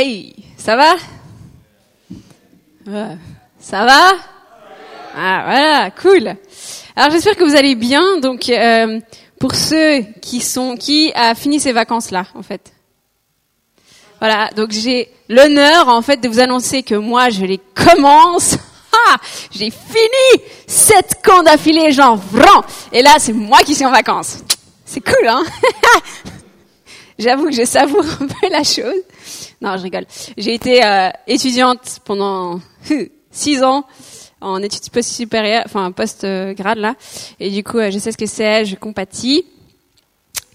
Hey, ça va? Ça va? Ah voilà, cool. Alors j'espère que vous allez bien. Donc euh, pour ceux qui sont qui a fini ces vacances là en fait. Voilà, donc j'ai l'honneur en fait de vous annoncer que moi je les commence. Ah, j'ai fini sept camps d'affilée, genre vraiment. Et là c'est moi qui suis en vacances. C'est cool, hein? J'avoue que je savoure un peu la chose. Non, je rigole. J'ai été euh, étudiante pendant six ans en études post-supérieures, enfin post-grade là. Et du coup, euh, je sais ce que c'est, je compatis.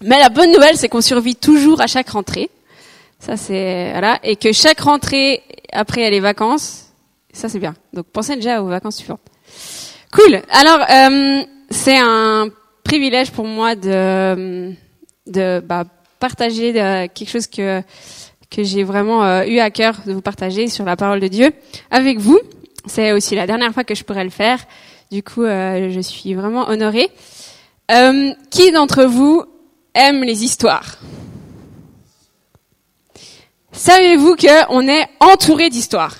Mais la bonne nouvelle, c'est qu'on survit toujours à chaque rentrée. Ça, c'est voilà, et que chaque rentrée après a les vacances. Ça, c'est bien. Donc, pensez déjà aux vacances suivantes. Cool. Alors, euh, c'est un privilège pour moi de de bah, partager de, quelque chose que que j'ai vraiment euh, eu à cœur de vous partager sur la parole de Dieu avec vous. C'est aussi la dernière fois que je pourrais le faire. Du coup, euh, je suis vraiment honorée. Euh, qui d'entre vous aime les histoires? Savez-vous qu'on est entouré d'histoires?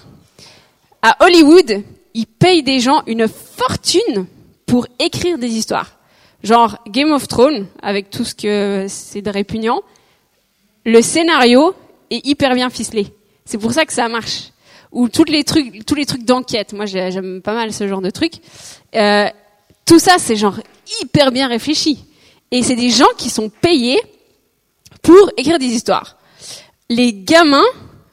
À Hollywood, ils payent des gens une fortune pour écrire des histoires. Genre Game of Thrones, avec tout ce que c'est de répugnant. Le scénario est hyper bien ficelé. C'est pour ça que ça marche. Ou tous les trucs, tous les trucs d'enquête. Moi, j'aime pas mal ce genre de trucs. Euh, tout ça, c'est genre hyper bien réfléchi. Et c'est des gens qui sont payés pour écrire des histoires. Les gamins,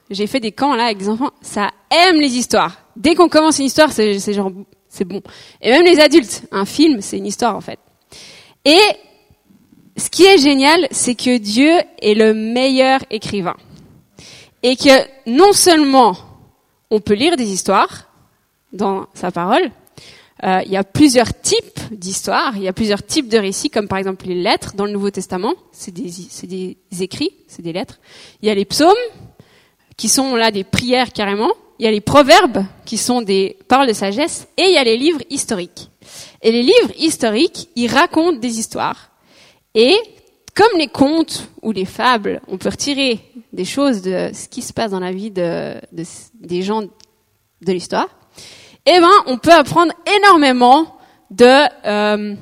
j'ai fait des camps là avec des enfants, ça aime les histoires. Dès qu'on commence une histoire, c'est genre, c'est bon. Et même les adultes, un film, c'est une histoire en fait. Et ce qui est génial, c'est que Dieu est le meilleur écrivain. Et que non seulement on peut lire des histoires dans sa parole, euh, il y a plusieurs types d'histoires, il y a plusieurs types de récits, comme par exemple les lettres dans le Nouveau Testament, c'est des, des écrits, c'est des lettres. Il y a les psaumes, qui sont là des prières carrément. Il y a les proverbes, qui sont des paroles de sagesse. Et il y a les livres historiques. Et les livres historiques, ils racontent des histoires. Et comme les contes ou les fables, on peut retirer des choses de ce qui se passe dans la vie de, de des gens de l'histoire, eh ben, on peut apprendre énormément euh,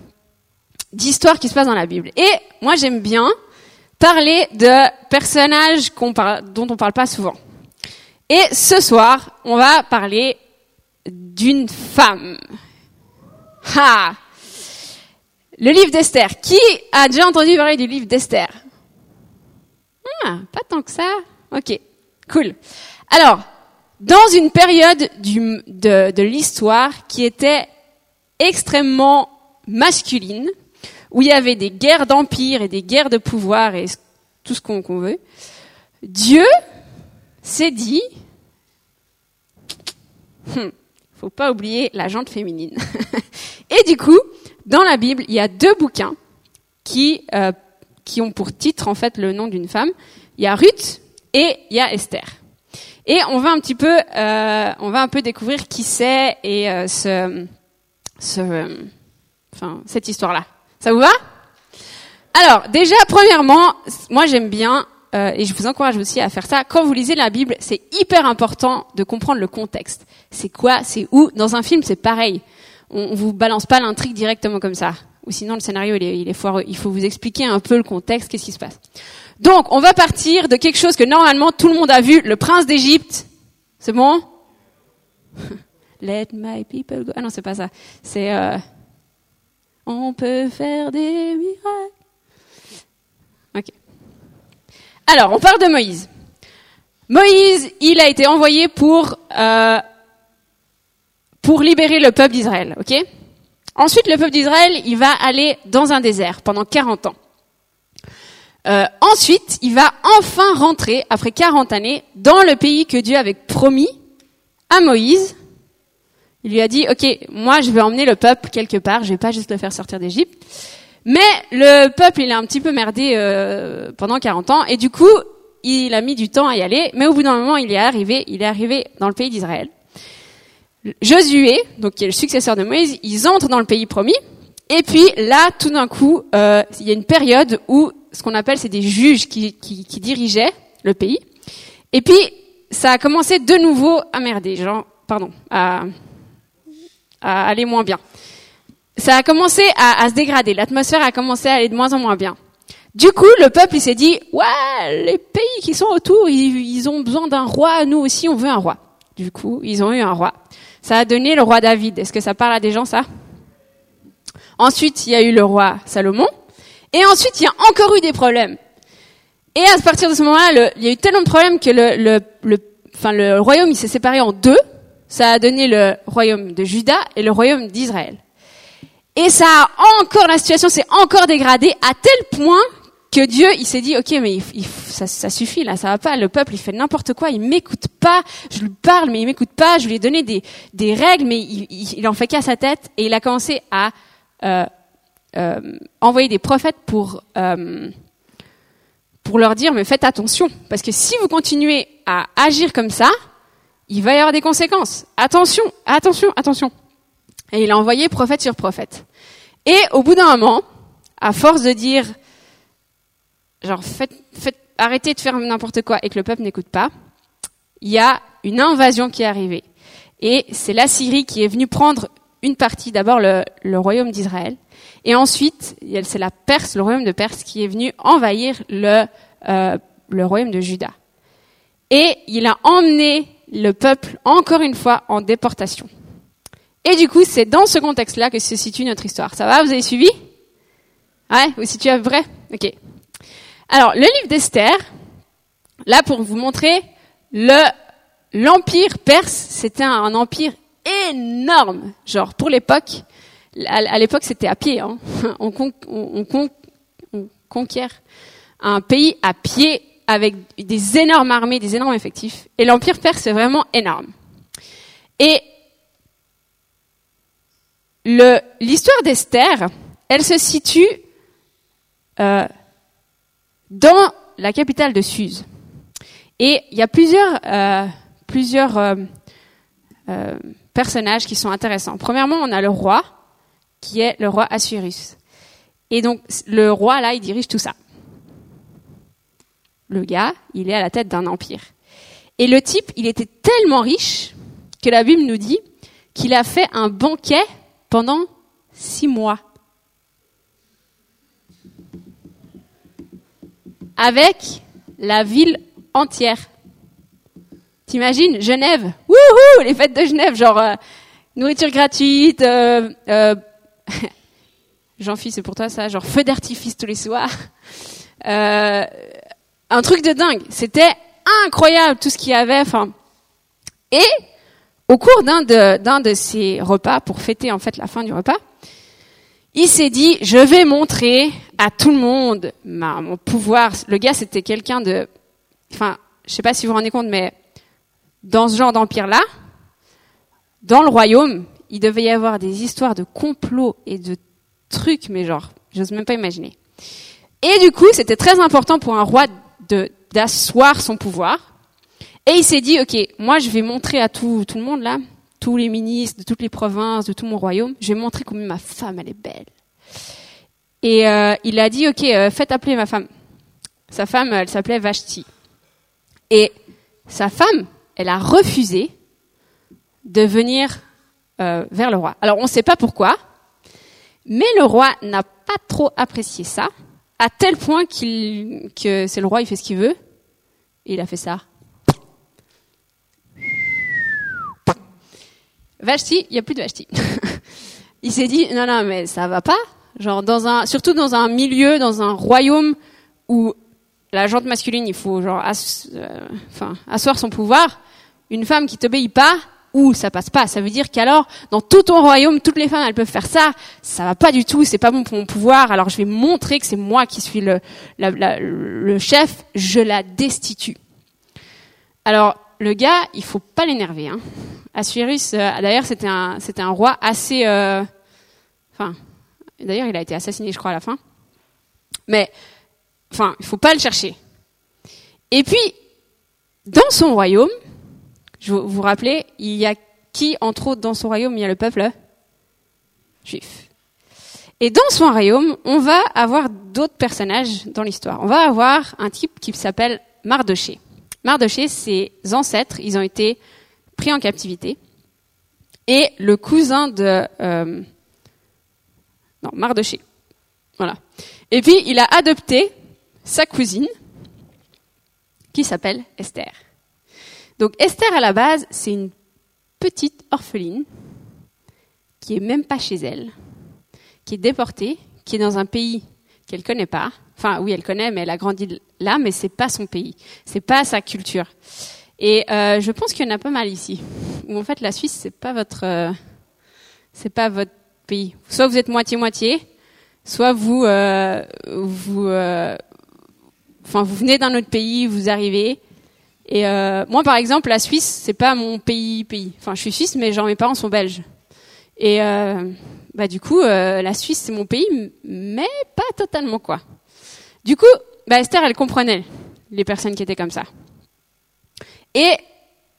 d'histoires qui se passent dans la Bible. Et moi, j'aime bien parler de personnages dont on parle pas souvent. Et ce soir, on va parler d'une femme. Ha Le livre d'Esther. Qui a déjà entendu parler du livre d'Esther? Ah, pas tant que ça. Ok, cool. Alors, dans une période de, l'histoire qui était extrêmement masculine, où il y avait des guerres d'empire et des guerres de pouvoir et tout ce qu'on qu veut, Dieu s'est dit, hum, faut pas oublier la jante féminine. et du coup, dans la Bible, il y a deux bouquins qui euh, qui ont pour titre en fait le nom d'une femme. Il y a Ruth et il y a Esther. Et on va un petit peu, euh, on va un peu découvrir qui c'est et euh, ce, cette histoire-là. Ça vous va? Alors déjà, premièrement, moi j'aime bien et je vous encourage aussi à faire ça. Quand vous lisez la Bible, c'est hyper important de comprendre le contexte. C'est quoi? C'est où? Dans un film, c'est pareil. On, vous balance pas l'intrigue directement comme ça. Ou sinon, le scénario, il est, il est foireux. Il faut vous expliquer un peu le contexte, qu'est-ce qui se passe. Donc, on va partir de quelque chose que normalement tout le monde a vu, le prince d'Égypte. C'est bon? Let my people go. Ah non, c'est pas ça. C'est euh, on peut faire des miracles. Ok. Alors, on parle de Moïse. Moïse, il a été envoyé pour euh, pour libérer le peuple d'Israël, ok? Ensuite, le peuple d'Israël, il va aller dans un désert pendant 40 ans. Euh, ensuite, il va enfin rentrer, après 40 années, dans le pays que Dieu avait promis à Moïse. Il lui a dit, OK, moi je vais emmener le peuple quelque part, je vais pas juste le faire sortir d'Égypte. Mais le peuple, il a un petit peu merdé euh, pendant 40 ans, et du coup, il a mis du temps à y aller, mais au bout d'un moment, il est arrivé, il est arrivé dans le pays d'Israël. Josué, donc qui est le successeur de Moïse, ils entrent dans le pays promis, et puis là, tout d'un coup, euh, il y a une période où ce qu'on appelle c'est des juges qui, dirigeaient le pays. Et puis ça a commencé de nouveau à merder, genre, pardon, à, aller moins bien. Ça a commencé à, se dégrader. L'atmosphère a commencé à aller de moins en moins bien. Du coup, le peuple, il s'est dit, ouais, les pays qui sont autour, ils ont besoin d'un roi. Nous aussi, on veut un roi. Du coup, ils ont eu un roi. Ça a donné le roi David. Est-ce que ça parle à des gens, ça? Ensuite, il y a eu le roi Salomon. Et ensuite, il y a encore eu des problèmes. Et à partir de ce moment-là, il y a eu tellement de problèmes que le, le, le, enfin, le royaume s'est séparé en deux. Ça a donné le royaume de Juda et le royaume d'Israël. Et ça a encore, la situation s'est encore dégradée à tel point que Dieu, il s'est dit, ok, mais ça, suffit là, ça va pas. Le peuple, il fait n'importe quoi, il m'écoute pas. Je lui parle, mais il m'écoute pas. Je lui ai donné des, règles, mais il en fait qu'à sa tête. Et il a commencé à euh, euh, envoyer des prophètes pour euh, pour leur dire mais faites attention parce que si vous continuez à agir comme ça, il va y avoir des conséquences. Attention, attention, attention. Et il a envoyé prophète sur prophète. Et au bout d'un moment, à force de dire genre faites, faites arrêtez de faire n'importe quoi et que le peuple n'écoute pas, il y a une invasion qui est arrivée. Et c'est la Syrie qui est venue prendre une partie, d'abord le, le royaume d'Israël, et ensuite, c'est la Perse, le royaume de Perse, qui est venu envahir le, euh, le royaume de Juda. Et il a emmené le peuple, encore une fois, en déportation. Et du coup, c'est dans ce contexte-là que se situe notre histoire. Ça va Vous avez suivi? Ouais Vous situez à près? Ok. Alors, le livre d'Esther, là, pour vous montrer, le l'empire perse, c'était un, empire énorme. Genre, pour l'époque, à l'époque, c'était à pied. Hein. On, conquiert un pays à pied avec des énormes armées, des énormes effectifs. Et l'Empire perse est vraiment énorme. Et l'histoire d'Esther, elle se situe euh, dans la capitale de Suse. Et il y a plusieurs, euh, plusieurs euh, euh personnages qui sont intéressants. Premièrement, on a le roi, qui est le roi Assuérus. Et donc, le roi, là, il dirige tout ça. Le gars, il est à la tête d'un empire. Et le type, il était tellement riche que la Bible nous dit qu'il a fait un banquet pendant six mois. Avec la ville entière. T'imagines Genève Wouhou Les fêtes de Genève, genre euh, nourriture gratuite, euh, euh, Jean-Philippe, c'est pour toi ça, genre feu d'artifice tous les soirs. Euh, un truc de dingue. C'était incroyable tout ce qu'il y avait. Enfin, et au cours d'un de d'un de ces repas pour fêter en fait la fin du repas, il s'est dit je vais montrer à tout le monde mon pouvoir. Le gars c'était quelqu'un de, enfin, je sais pas si vous vous rendez compte, mais dans ce genre d'empire là, dans le royaume, il devait y avoir des histoires de complots et de trucs, mais genre, j'ose même pas imaginer. Et du coup, c'était très important pour un roi d'asseoir son pouvoir. Et il s'est dit, ok, moi je vais montrer à tout, tout le monde là, tous les ministres de toutes les provinces, de tout mon royaume, je vais montrer combien ma femme elle est belle. Et euh, il a dit, ok, euh, faites appeler ma femme. Sa femme, elle s'appelait Vashti. Et sa femme, elle a refusé de venir euh, vers le roi. Alors on ne sait pas pourquoi, mais le roi n'a pas trop apprécié ça, à tel point qu'il que c'est le roi, il fait ce qu'il veut, et il a fait ça. Vashti, il y a plus de Vashti. il s'est dit non non mais ça va pas, genre dans un surtout dans un milieu, dans un royaume où la jante masculine, il faut genre euh, enfin asseoir son pouvoir. Une femme qui t'obéit pas, ou ça passe pas. Ça veut dire qu'alors, dans tout ton royaume, toutes les femmes, elles peuvent faire ça. Ça va pas du tout. C'est pas bon pour mon pouvoir. Alors je vais montrer que c'est moi qui suis le, le chef. Je la destitue. Alors le gars, il faut pas l'énerver. Hein. Assuérus, euh, d'ailleurs, c'était un, c'était un roi assez, euh, enfin, d'ailleurs, il a été assassiné, je crois, à la fin. Mais, enfin, il faut pas le chercher. Et puis, dans son royaume, je vous, vous rappelez, il y a qui, entre autres, dans son royaume, il y a le peuple juif. Et dans son royaume, on va avoir d'autres personnages dans l'histoire. On va avoir un type qui s'appelle Mardoché. Mardoché, ses ancêtres, ils ont été pris en captivité. Et le cousin de... Euh, non, Mardoché. Voilà. Et puis, il a adopté sa cousine, qui s'appelle Esther. Donc Esther, à la base, c'est une petite orpheline qui est même pas chez elle, qui est déportée, qui est dans un pays qu'elle connaît pas. Enfin, oui, elle connaît, mais elle a grandi là, mais c'est pas son pays, c'est pas sa culture. Et euh, je pense qu'il y en a pas mal ici, en fait la Suisse c'est pas votre, euh, c'est pas votre pays. Soit vous êtes moitié moitié, soit vous, euh, vous, euh, enfin vous venez d'un autre pays, vous arrivez. Et euh, moi par exemple, la Suisse c'est pas mon pays pays. Enfin, je suis suisse, mais genre mes parents sont belges. Et bah du coup, la Suisse c'est mon pays, mais pas totalement quoi. Du coup, bah, Esther elle comprenait les personnes qui étaient comme ça. Et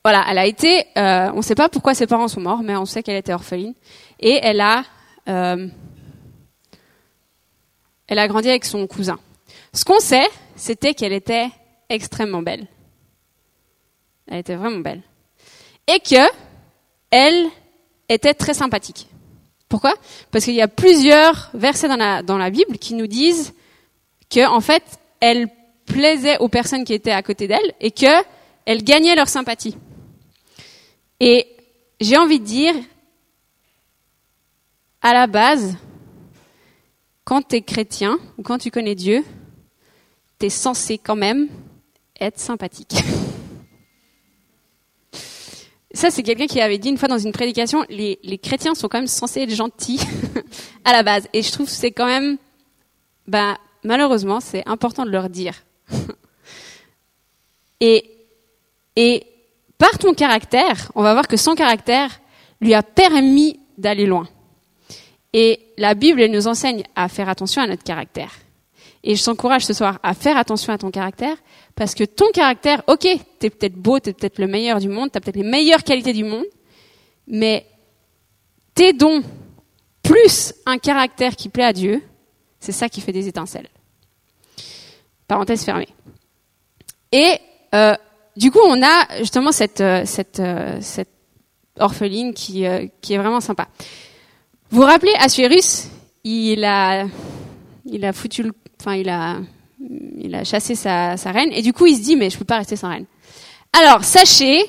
voilà, elle a été, on ne sait pas pourquoi ses parents sont morts, mais on sait qu'elle était orpheline. Et elle a, euh, elle a grandi avec son cousin. Ce qu'on sait, c'était qu'elle était extrêmement belle. Elle était vraiment belle. Et que elle était très sympathique. Pourquoi? Parce qu'il y a plusieurs versets dans la, dans la Bible qui nous disent que, en fait, elle plaisait aux personnes qui étaient à côté d'elle et que elle gagnait leur sympathie. Et j'ai envie de dire, à la base, quand tu es chrétien ou quand tu connais Dieu, tu es censé quand même être sympathique. Ça, c'est quelqu'un qui avait dit une fois dans une prédication, les, chrétiens sont quand même censés être gentils à la base. Et je trouve que c'est quand même, ben, malheureusement, c'est important de leur dire. et par ton caractère, on va voir que son caractère lui a permis d'aller loin. Et la Bible, elle nous enseigne à faire attention à notre caractère. Et je t'encourage ce soir à faire attention à ton caractère, parce que ton caractère, ok, t'es peut-être beau, t'es peut-être le meilleur du monde, t'as peut-être les meilleures qualités du monde, mais tes dons, plus un caractère qui plaît à Dieu, c'est ça qui fait des étincelles. Parenthèse fermée. Et euh, du coup, on a justement cette, euh, cette, euh, cette orpheline qui, qui est vraiment sympa. Vous vous rappelez, Assuérus, il a, il a foutu, le, enfin, il a, il a chassé sa, sa reine, et du coup, il se dit, mais je peux pas rester sans reine. Alors, sachez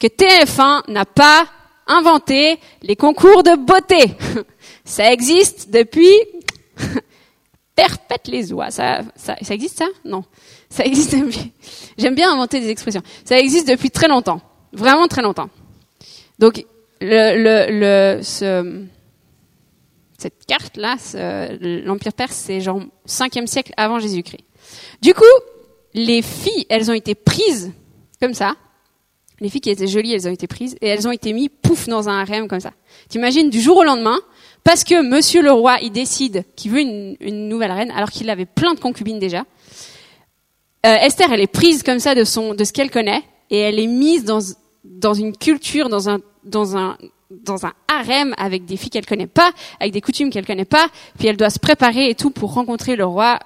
que TF1 n'a pas inventé les concours de beauté. Ça existe depuis perpète les oies. Ça, ça, ça existe ça? Non. Ça existe depuis. J'aime bien inventer des expressions. Ça existe depuis très longtemps, vraiment très longtemps. Donc le, le, le ce, cette carte là, l'Empire perse, c'est genre 5e siècle avant Jésus-Christ. Du coup, les filles, elles ont été prises comme ça. Les filles qui étaient jolies, elles ont été prises et elles ont été mises pouf dans un harem comme ça. T'imagines du jour au lendemain, parce que Monsieur le roi, il décide qu'il veut une, une, nouvelle reine, alors qu'il avait plein de concubines déjà. Euh, Esther, elle est prise comme ça de son, de ce qu'elle connaît, et elle est mise dans dans une culture, dans un dans un dans un harem avec des filles qu'elle connaît pas, avec des coutumes qu'elle connaît pas, puis elle doit se préparer et tout pour rencontrer le roi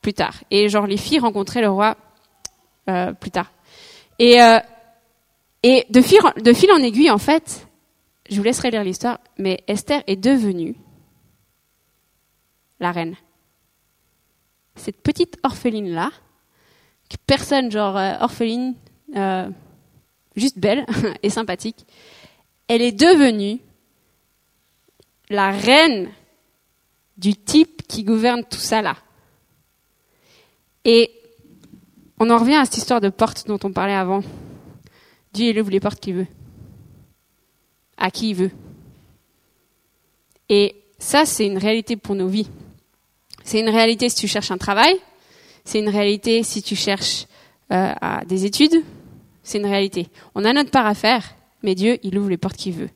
plus tard. Et genre les filles rencontraient le roi euh, plus tard. Et euh, de fil, en aiguille, en fait, je vous laisserai lire l'histoire, mais Esther est devenue la reine. Cette petite orpheline-là, personne, genre euh, orpheline, juste belle et sympathique, elle est devenue la reine du type qui gouverne tout ça là. Et on en revient à cette histoire de porte dont on parlait avant. Dieu il ouvre les portes qu'il veut à qui il veut. Et ça, c'est une réalité pour nos vies. C'est une réalité si tu cherches un travail, c'est une réalité si tu cherches euh, des études, c'est une réalité. On a notre part à faire, mais Dieu, il ouvre les portes qu'il veut,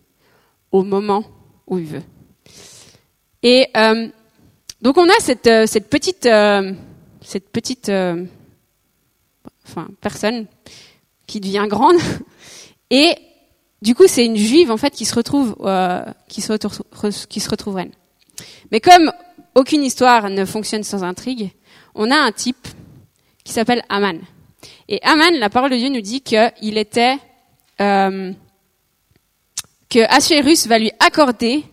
au moment où il veut. Et euh, donc on a cette, petite, euh, cette petite, euh, enfin personne qui devient grande et du coup, c'est une juive en fait qui se retrouve, qui, se retrouve, qui se reine. Mais comme aucune histoire ne fonctionne sans intrigue, on a un type qui s'appelle Aman. Et Aman, la parole de Dieu nous dit qu'il était que Assuérus va lui accorder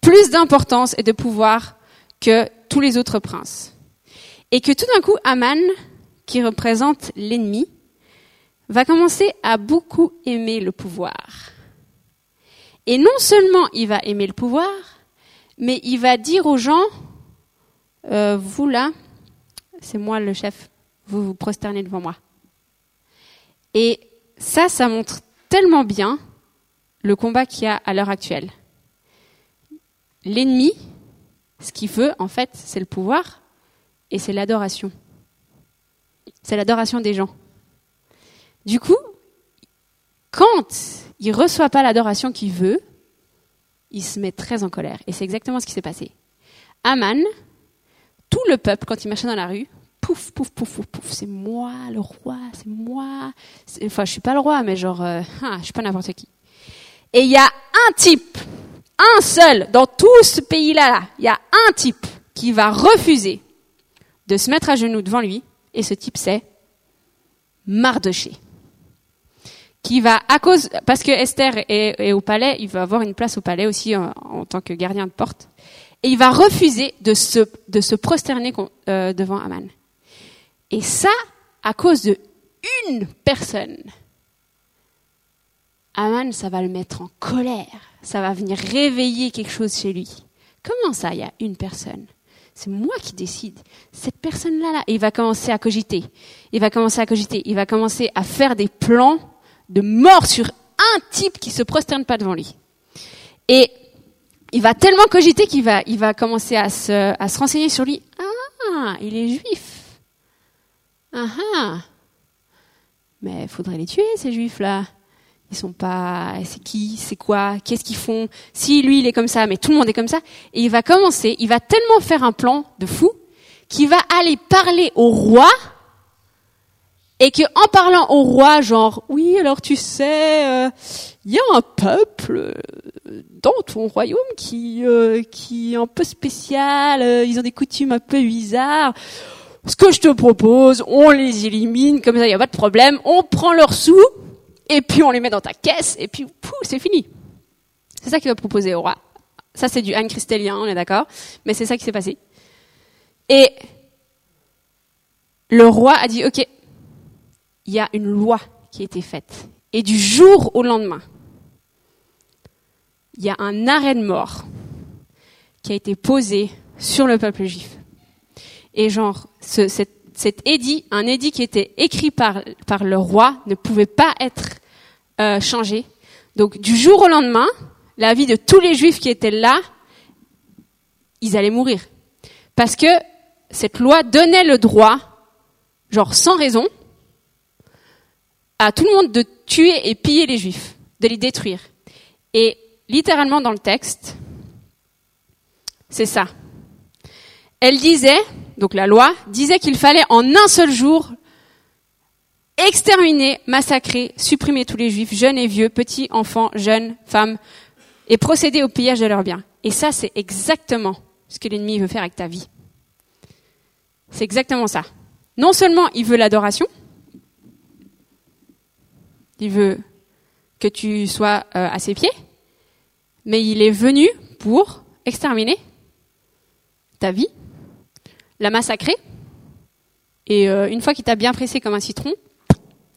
plus d'importance et de pouvoir que tous les autres princes. Et que tout d'un coup, Aman, qui représente l'ennemi, va commencer à beaucoup aimer le pouvoir. Et non seulement il va aimer le pouvoir, mais il va dire aux gens, euh, vous là, c'est moi le chef, vous vous prosternez devant moi. Et ça, ça montre tellement bien le combat qu'il y a à l'heure actuelle. L'ennemi, ce qu'il veut, en fait, c'est le pouvoir et c'est l'adoration. C'est l'adoration des gens. Du coup, quand il reçoit pas l'adoration qu'il veut, il se met très en colère. Et c'est exactement ce qui s'est passé. Aman, tout le peuple, quand il marchait dans la rue, pouf, pouf, pouf, pouf, pouf, c'est moi le roi, c'est moi. Enfin, je suis pas le roi, mais genre, ah, je suis pas n'importe qui. Et il y a un type, un seul, dans tout ce pays-là, il y a un type qui va refuser de se mettre à genoux devant lui, et ce type c'est Mardoché. Qui va, à cause, parce que Esther est, au palais, il va avoir une place au palais aussi en, tant que gardien de porte, et il va refuser de se, prosterner euh, devant Aman. Et ça, à cause de une personne. Aman, ça va le mettre en colère. Ça va venir réveiller quelque chose chez lui. Comment ça, il y a une personne? C'est moi qui décide. Cette personne-là, là, il va commencer à cogiter. Il va commencer à cogiter. Il va commencer à faire des plans de mort sur un type qui se prosterne pas devant lui. Et il va tellement cogiter qu'il va, il va commencer à se, à se renseigner sur lui. Ah, il est juif. Ah ah Mais faudrait les tuer, ces juifs-là. Ils sont pas. C'est qui C'est quoi Qu'est-ce qu'ils font? Si lui, il est comme ça, mais tout le monde est comme ça. Et il va commencer, il va tellement faire un plan de fou qu'il va aller parler au roi et que en parlant au roi, genre, oui, alors tu sais, il euh, y a un peuple euh, dans ton royaume qui euh, qui est un peu spécial, ils ont des coutumes un peu bizarres ce que je te propose, on les élimine, comme ça il n'y a pas de problème, on prend leurs sous, et puis on les met dans ta caisse, et puis c'est fini. C'est ça qu'il va proposer au roi. Ça c'est du Anne Christelien, on est d'accord, mais c'est ça qui s'est passé. Et le roi a dit, ok, il y a une loi qui a été faite. Et du jour au lendemain, il y a un arrêt de mort qui a été posé sur le peuple juif. Et genre, ce, cet, cet, édit, un édit qui était écrit par, le roi, ne pouvait pas être euh, changé. Donc du jour au lendemain, la vie de tous les juifs qui étaient là, ils allaient mourir. Parce que cette loi donnait le droit, genre sans raison, à tout le monde de tuer et piller les juifs, de les détruire. Et littéralement dans le texte, c'est ça. Elle disait, donc la loi, disait qu'il fallait en un seul jour exterminer, massacrer, supprimer tous les juifs, jeunes et vieux, petits, enfants, jeunes, femmes, et procéder au pillage de leurs biens. Et ça, c'est exactement ce que l'ennemi veut faire avec ta vie. C'est exactement ça. Non seulement il veut l'adoration, il veut que tu sois euh, à ses pieds, mais il est venu pour exterminer ta vie, la massacrer, et euh, une fois qu'il t'a bien pressé comme un citron,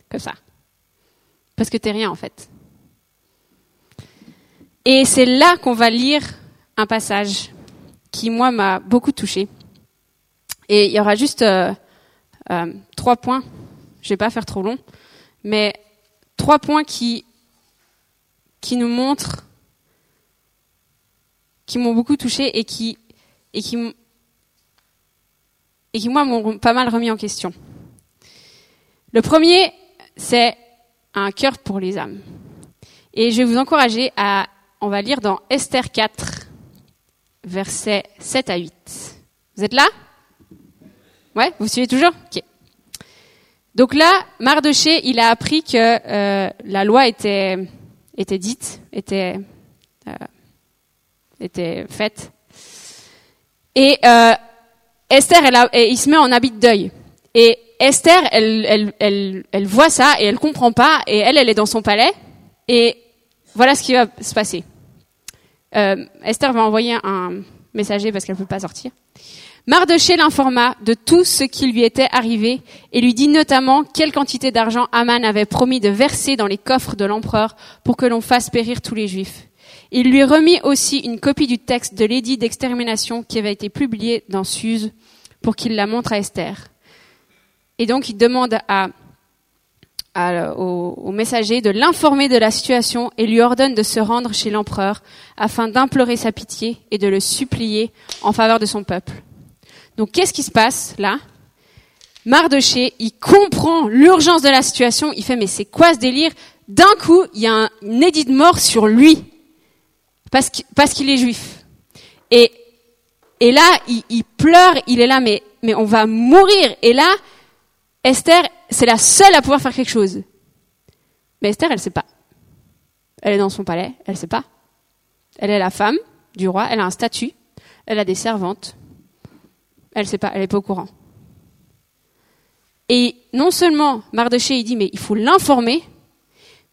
comme ça. Parce que t'es rien en fait. Et c'est là qu'on va lire un passage qui, moi, m'a beaucoup touché. Et il y aura juste euh, euh, trois points. Je vais pas faire trop long, mais trois points qui qui nous montrent, qui m'ont beaucoup touché et qui et qui et qui, moi, m'ont pas mal remis en question. Le premier, c'est un cœur pour les âmes. Et je vais vous encourager à, on va lire dans Esther 4, versets 7 à 8. Vous êtes là? Ouais, vous suivez toujours? Ok. Donc là, Mardoché, il a appris que euh, la loi était était dite, était euh, était faite, et euh, Esther, elle il se met en habit de deuil. Et Esther, elle, elle, elle, elle voit ça et elle comprend pas. Et elle, elle est dans son palais. Et voilà ce qui va se passer. Euh, Esther va envoyer un messager parce qu'elle ne peut pas sortir. Mardoché l'informa de tout ce qui lui était arrivé et lui dit notamment quelle quantité d'argent Aman avait promis de verser dans les coffres de l'empereur pour que l'on fasse périr tous les juifs. Il lui remit aussi une copie du texte de l'édit d'extermination qui avait été publié dans Suse pour qu'il la montre à Esther. Et donc il demande à, au, messager de l'informer de la situation et lui ordonne de se rendre chez l'empereur afin d'implorer sa pitié et de le supplier en faveur de son peuple. Donc qu'est-ce qui se passe là? Mardoché, il comprend l'urgence de la situation, il fait mais c'est quoi ce délire? D'un coup, il y a un, édit de mort sur lui parce qu'il est juif. Et, là, il, pleure, il est là mais, on va mourir. Et là, Esther, c'est la seule à pouvoir faire quelque chose. Mais Esther, elle sait pas. Elle est dans son palais, elle sait pas. Elle est la femme du roi, elle a un statut, elle a des servantes. Elle sait pas, elle est pas au courant. Et non seulement Mardoché il dit mais il faut l'informer,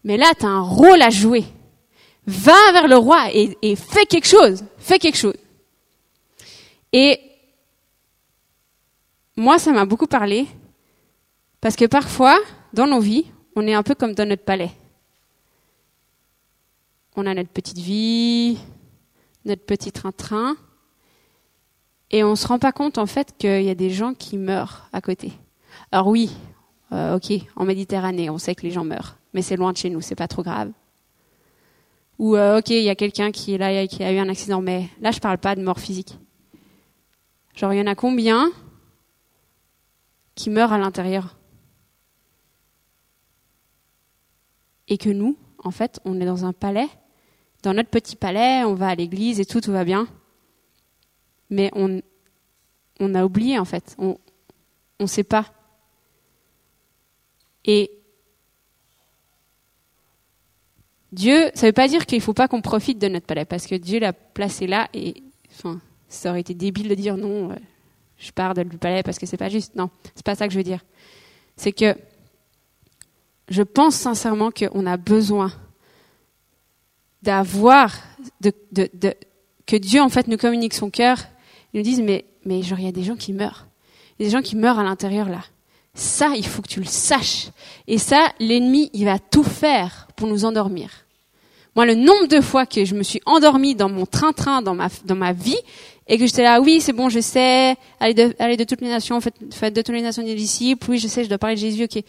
mais là tu as un rôle à jouer. Va vers le roi et, et fais quelque chose, fais quelque chose. Et moi ça m'a beaucoup parlé parce que parfois, dans nos vies, on est un peu comme dans notre palais. On a notre petite vie, notre petit train-train, et on ne se rend pas compte en fait qu'il y a des gens qui meurent à côté. Alors oui, euh, ok, en Méditerranée, on sait que les gens meurent, mais c'est loin de chez nous, c'est pas trop grave. Ou euh, ok, il y a quelqu'un qui est là, qui a eu un accident, mais là je parle pas de mort physique. Genre il y en a combien qui meurent à l'intérieur? Et que nous, en fait, on est dans un palais, dans notre petit palais, on va à l'église et tout, tout va bien. Mais on, on a oublié, en fait. On ne sait pas. Et Dieu, ça ne veut pas dire qu'il ne faut pas qu'on profite de notre palais, parce que Dieu l'a placé là, et ça aurait été débile de dire non, euh, je pars le palais parce que c'est pas juste. Non, c'est pas ça que je veux dire. C'est que je pense sincèrement qu'on a besoin d'avoir, que Dieu en fait nous communique son cœur, et nous dise mais mais genre il y a des gens qui meurent, il y a des gens qui meurent à l'intérieur là. Ça, il faut que tu le saches. Et ça, l'ennemi, il va tout faire pour nous endormir. Moi, le nombre de fois que je me suis endormie dans mon train-train, dans ma, dans ma vie, et que j'étais là, oui, c'est bon, je sais, aller de, aller de toutes les nations, faites, faites de toutes les nations des disciples, oui, je sais, je dois parler de Jésus, ok.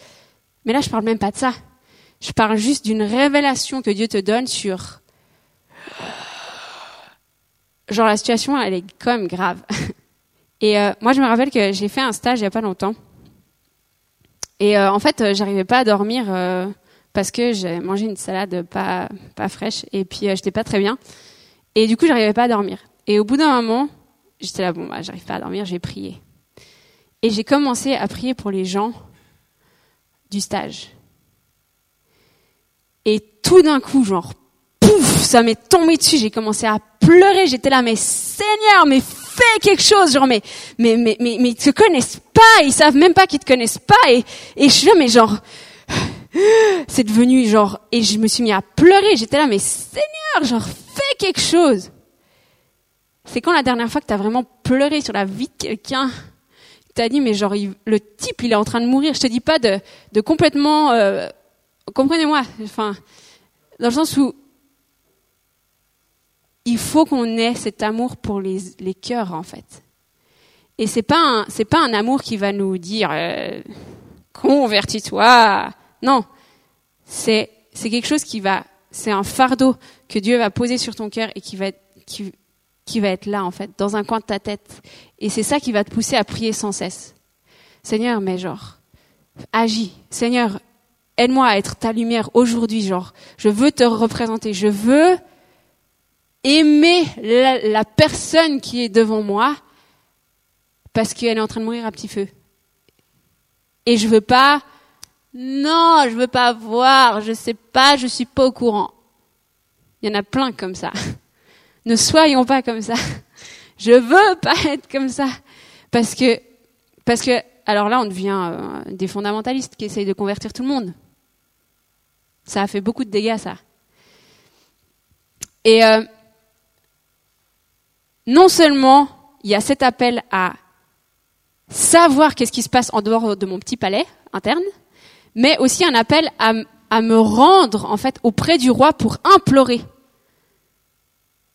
Mais là, je parle même pas de ça. Je parle juste d'une révélation que Dieu te donne sur. Genre, la situation, elle est quand même grave. Et euh, moi, je me rappelle que j'ai fait un stage il y a pas longtemps. Et euh, en fait, j'arrivais pas à dormir euh, parce que j'ai mangé une salade pas pas fraîche et puis euh, j'étais pas très bien. Et du coup, j'arrivais pas à dormir. Et au bout d'un moment, j'étais là, bon, bah, j'arrive pas à dormir, j'ai prié. Et j'ai commencé à prier pour les gens du stage. Et tout d'un coup, genre, pouf, ça m'est tombé dessus, j'ai commencé à pleurer, j'étais là, mais Seigneur, mais quelque chose, genre, mais, mais, mais, mais, mais ils te connaissent pas, ils savent même pas qu'ils te connaissent pas, et, et je suis là, mais genre, c'est devenu genre, et je me suis mis à pleurer, j'étais là, mais Seigneur, genre, fais quelque chose. C'est quand la dernière fois que tu as vraiment pleuré sur la vie de quelqu'un t'as dit, mais genre, le type, il est en train de mourir. Je te dis pas de, de complètement, euh, comprenez-moi, enfin, dans le sens où il faut qu'on ait cet amour pour les, les cœurs, en fait. Et c'est pas pas un amour qui va nous dire, euh, convertis-toi. Non. C'est, quelque chose qui va, c'est un fardeau que Dieu va poser sur ton cœur et qui va qui, qui va être là, en fait, dans un coin de ta tête. Et c'est ça qui va te pousser à prier sans cesse. Seigneur, mais genre, agis. Seigneur, aide-moi à être ta lumière aujourd'hui, genre, je veux te représenter, je veux aimer la, personne qui est devant moi parce qu'elle est en train de mourir à petit feu. Et je veux pas, non, je veux pas voir, je sais pas, je suis pas au courant. Il y en a plein comme ça. Ne soyons pas comme ça. Je veux pas être comme ça. Parce que, parce que alors là, on devient euh, des fondamentalistes qui essayent de convertir tout le monde. Ça a fait beaucoup de dégâts, ça. Et euh, non seulement il y a cet appel à savoir qu'est-ce qui se passe en dehors de mon petit palais interne, mais aussi un appel à, me rendre en fait auprès du roi pour implorer.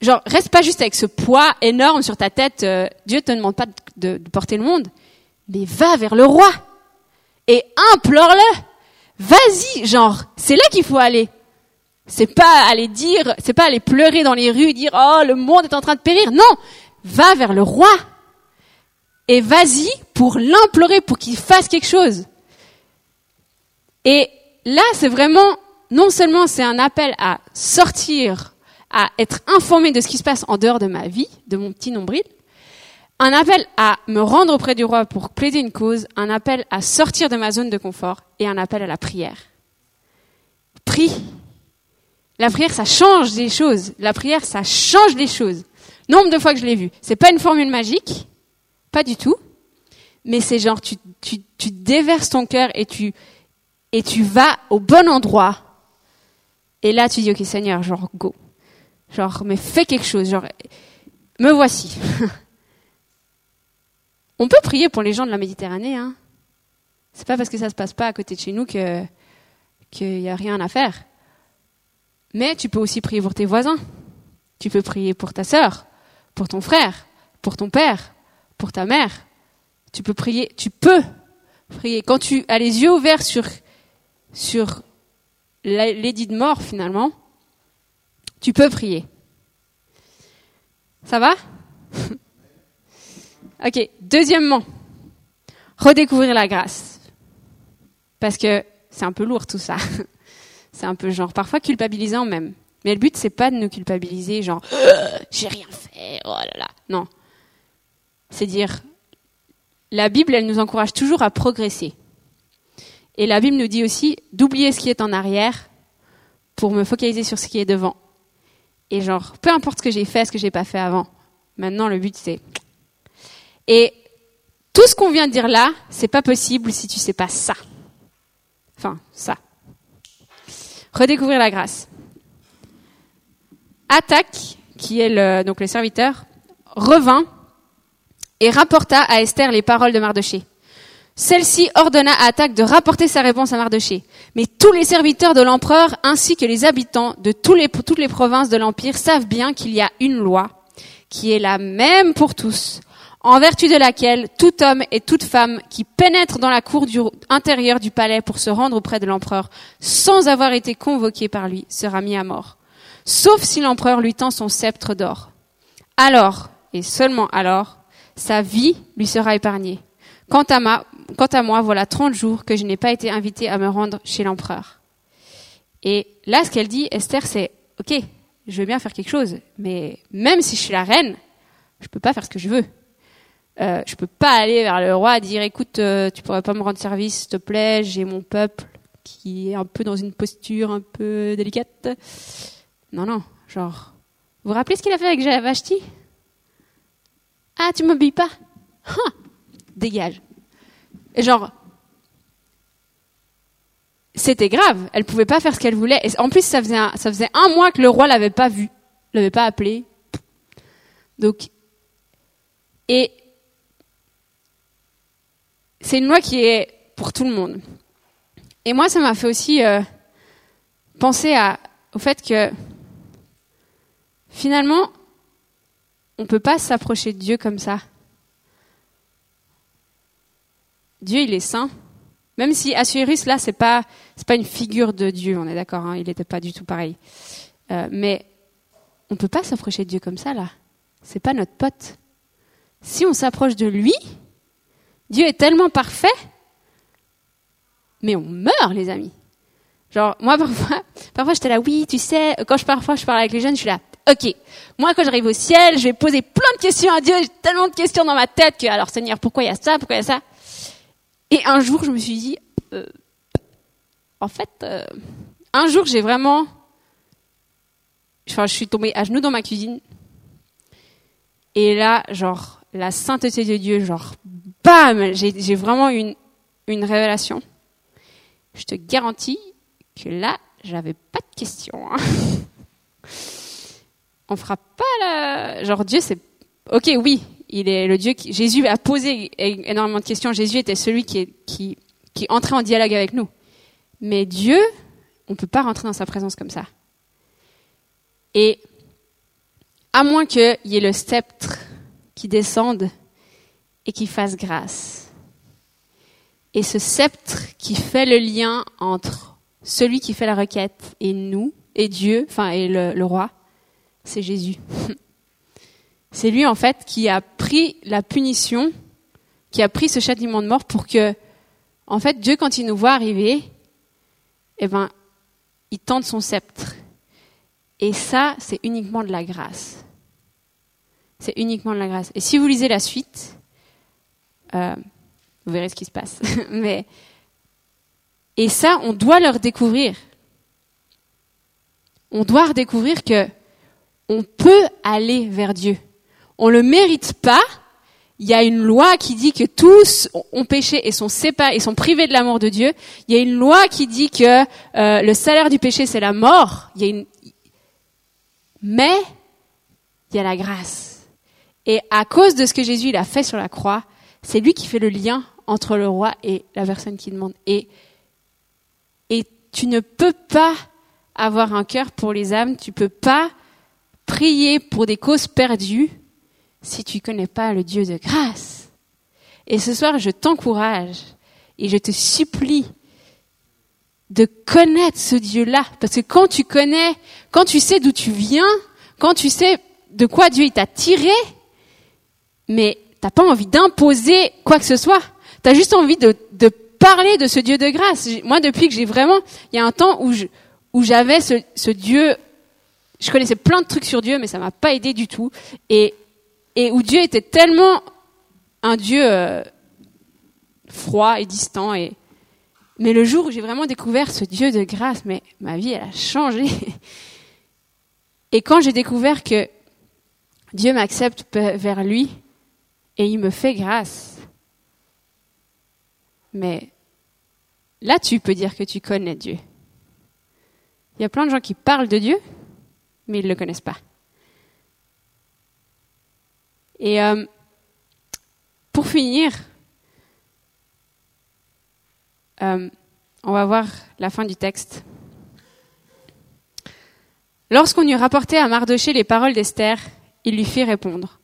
Genre, reste pas juste avec ce poids énorme sur ta tête. Euh, Dieu te demande pas de, de porter le monde, mais va vers le roi et implore-le. Vas-y, genre, c'est là qu'il faut aller. C'est pas aller dire, c'est pas aller pleurer dans les rues dire oh le monde est en train de périr. Non, va vers le roi et vas-y pour l'implorer pour qu'il fasse quelque chose. Et là, c'est vraiment non seulement c'est un appel à sortir, à être informé de ce qui se passe en dehors de ma vie, de mon petit nombril, un appel à me rendre auprès du roi pour plaider une cause, un appel à sortir de ma zone de confort et un appel à la prière. Prie. La prière, ça change des choses. La prière, ça change des choses. Nombre de fois que je l'ai vu. C'est pas une formule magique, pas du tout, mais c'est genre tu déverses ton cœur et tu et tu vas au bon endroit. Et là, tu dis ok Seigneur, genre go, genre mais fais quelque chose, genre me voici. On peut prier pour les gens de la Méditerranée, hein. C'est pas parce que ça se passe pas à côté de chez nous que qu'il y a rien à faire. Mais tu peux aussi prier pour tes voisins. Tu peux prier pour ta sœur, pour ton frère, pour ton père, pour ta mère. Tu peux prier, tu peux prier. Quand tu as les yeux ouverts sur, sur l'édit de mort, finalement, tu peux prier. Ça va? Ok, deuxièmement, redécouvrir la grâce. Parce que c'est un peu lourd tout ça. C'est un peu genre parfois culpabilisant même. Mais le but c'est pas de nous culpabiliser genre j'ai rien fait, oh là là. Non. C'est dire la Bible elle nous encourage toujours à progresser. Et la Bible nous dit aussi d'oublier ce qui est en arrière pour me focaliser sur ce qui est devant. Et genre peu importe ce que j'ai fait, ce que j'ai pas fait avant. Maintenant le but c'est et tout ce qu'on vient de dire là, c'est pas possible si tu sais pas ça. Enfin, ça. Redécouvrir la grâce. Attaque, qui est le, donc serviteur, revint et rapporta à Esther les paroles de Mardoché. Celle-ci ordonna à Attaque de rapporter sa réponse à Mardoché. Mais tous les serviteurs de l'empereur ainsi que les habitants de toutes les provinces de l'empire savent bien qu'il y a une loi qui est la même pour tous, en vertu de laquelle tout homme et toute femme qui pénètrent dans la cour intérieure du palais pour se rendre auprès de l'empereur sans avoir été convoqué par lui sera mis à mort, sauf si l'empereur lui tend son sceptre d'or. Alors, et seulement alors, sa vie lui sera épargnée. Quant à, moi, voilà 30 jours que je n'ai pas été invité à me rendre chez l'empereur. Et là, ce qu'elle dit, Esther, c'est, OK, je veux bien faire quelque chose, mais même si je suis la reine, je peux pas faire ce que je veux. Euh, je peux pas aller vers le roi et dire écoute, euh, tu pourrais pas me rendre service, s'il te plaît, j'ai mon peuple qui est un peu dans une posture un peu délicate. Non, non, genre, vous vous rappelez ce qu'il a fait avec Vashti Ah, tu m'obéis pas? Dégage. Et genre, c'était grave. Elle pouvait pas faire ce qu'elle voulait. Et en plus, ça faisait un, ça faisait un mois que le roi l'avait pas vu, l'avait pas appelé. Donc, et c'est une loi qui est pour tout le monde. Et moi, ça m'a fait aussi euh, penser au fait que finalement, on ne peut pas s'approcher de Dieu comme ça. Dieu, il est saint. Même si Assuérus, là, c'est pas, pas une figure de Dieu, on est d'accord, hein, il n'était pas du tout pareil. Euh, mais on ne peut pas s'approcher de Dieu comme ça, là. C'est pas notre pote. Si on s'approche de lui, Dieu est tellement parfait, mais on meurt, les amis. Genre, moi, parfois, parfois j'étais là, oui, tu sais, quand je, parfois je parle avec les jeunes, je suis là, ok, moi, quand j'arrive au ciel, je vais poser plein de questions à Dieu, j'ai tellement de questions dans ma tête que, alors, Seigneur, pourquoi il y a ça, pourquoi il y a ça? Et un jour, je me suis dit, euh, en fait, euh, un jour, j'ai vraiment, enfin, je suis tombée à genoux dans ma cuisine. Et là, genre, la sainteté de Dieu, genre, bam, j'ai vraiment une, une révélation. Je te garantis que là, j'avais pas de questions. Hein. On fera pas la... Genre Dieu, c'est... Ok, oui, il est le Dieu qui... Jésus a posé énormément de questions. Jésus était celui qui, qui, entrait en dialogue avec nous. Mais Dieu, on peut pas rentrer dans sa présence comme ça. Et à moins qu'il y ait le sceptre qui descende et qui fasse grâce. Et ce sceptre qui fait le lien entre celui qui fait la requête et nous, et Dieu, enfin, et le, roi, c'est Jésus. C'est lui, en fait, qui a pris la punition, qui a pris ce châtiment de mort pour que, en fait, Dieu, quand il nous voit arriver, eh ben, il tente son sceptre. Et ça, c'est uniquement de la grâce. C'est uniquement de la grâce. Et si vous lisez la suite, euh, vous verrez ce qui se passe. Mais et ça, on doit leur découvrir. On doit redécouvrir que on peut aller vers Dieu. On le mérite pas. Il y a une loi qui dit que tous ont péché et sont séparés sont privés de l'amour de Dieu. Il y a une loi qui dit que euh, le salaire du péché c'est la mort. Mais il y a la grâce. Et à cause de ce que Jésus il a fait sur la croix, c'est lui qui fait le lien entre le roi et la personne qui demande. Et, et tu ne peux pas avoir un cœur pour les âmes, tu peux pas prier pour des causes perdues si tu connais pas le Dieu de grâce. Et ce soir, je t'encourage et je te supplie de connaître ce Dieu-là. Parce que quand tu connais, quand tu sais d'où tu viens, quand tu sais de quoi Dieu t'a tiré, mais t'as pas envie d'imposer quoi que ce soit. Tu as juste envie de, de, parler de ce Dieu de grâce. Moi, depuis que j'ai vraiment, il y a un temps où je, où j'avais ce, ce Dieu, je connaissais plein de trucs sur Dieu, mais ça m'a pas aidé du tout. Et, et où Dieu était tellement un Dieu euh, froid et distant. Et, mais le jour où j'ai vraiment découvert ce Dieu de grâce, mais ma vie, elle a changé. Et quand j'ai découvert que Dieu m'accepte vers lui et il me fait grâce, mais là, tu peux dire que tu connais Dieu. Il y a plein de gens qui parlent de Dieu, mais ils ne le connaissent pas. Et euh, pour finir, euh, on va voir la fin du texte. Lorsqu'on eut rapporté à Mardoché les paroles d'Esther, il lui fit répondre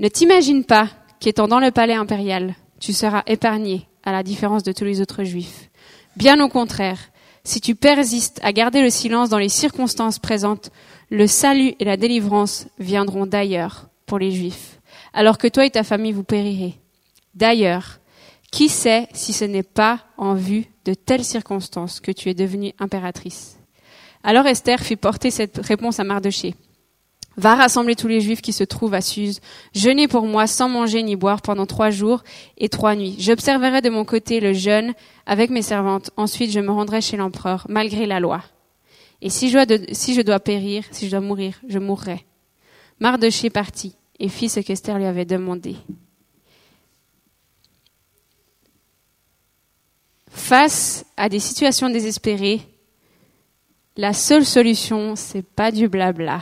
Ne t'imagine pas qu'étant dans le palais impérial, tu seras épargné à la différence de tous les autres juifs. Bien au contraire, si tu persistes à garder le silence dans les circonstances présentes, le salut et la délivrance viendront d'ailleurs pour les juifs, alors que toi et ta famille vous périrez. D'ailleurs, qui sait si ce n'est pas en vue de telles circonstances que tu es devenue impératrice? Alors Esther fit porter cette réponse à Mardoché. Va rassembler tous les juifs qui se trouvent à Suse. Jeûnez pour moi sans manger ni boire pendant trois jours et trois nuits. J'observerai de mon côté le jeûne avec mes servantes. Ensuite, je me rendrai chez l'empereur, malgré la loi. Et si je, dois périr, si je dois mourir, je mourrai. Mardoché partit et fit ce qu'Esther lui avait demandé. Face à des situations désespérées, la seule solution, c'est pas du blabla